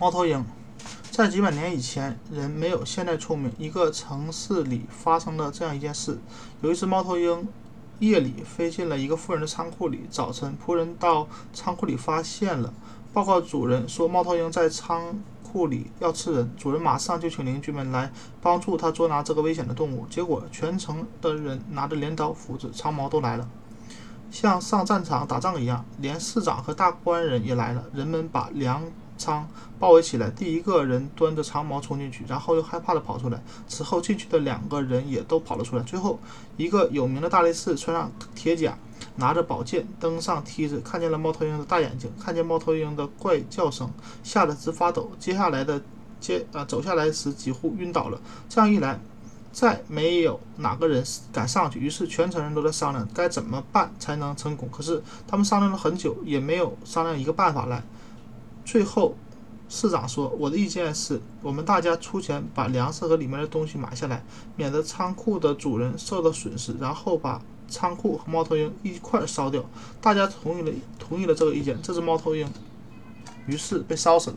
猫头鹰，在几百年以前，人没有现在聪明。一个城市里发生了这样一件事：有一只猫头鹰夜里飞进了一个富人的仓库里。早晨，仆人到仓库里发现了，报告主人说猫头鹰在仓库里要吃人。主人马上就请邻居们来帮助他捉拿这个危险的动物。结果，全城的人拿着镰刀、斧子、长矛都来了，像上战场打仗一样。连市长和大官人也来了。人们把粮。仓包围起来，第一个人端着长矛冲进去，然后又害怕的跑出来。此后进去的两个人也都跑了出来。最后，一个有名的大力士穿上铁甲，拿着宝剑登上梯子，看见了猫头鹰的大眼睛，看见猫头鹰的怪叫声，吓得直发抖。接下来的接啊走下来时几乎晕倒了。这样一来，再没有哪个人敢上去。于是全城人都在商量该怎么办才能成功。可是他们商量了很久，也没有商量一个办法来。最后，市长说：“我的意见是，我们大家出钱把粮食和里面的东西买下来，免得仓库的主人受到损失，然后把仓库和猫头鹰一块烧掉。”大家同意了，同意了这个意见。这只猫头鹰于是被烧死了。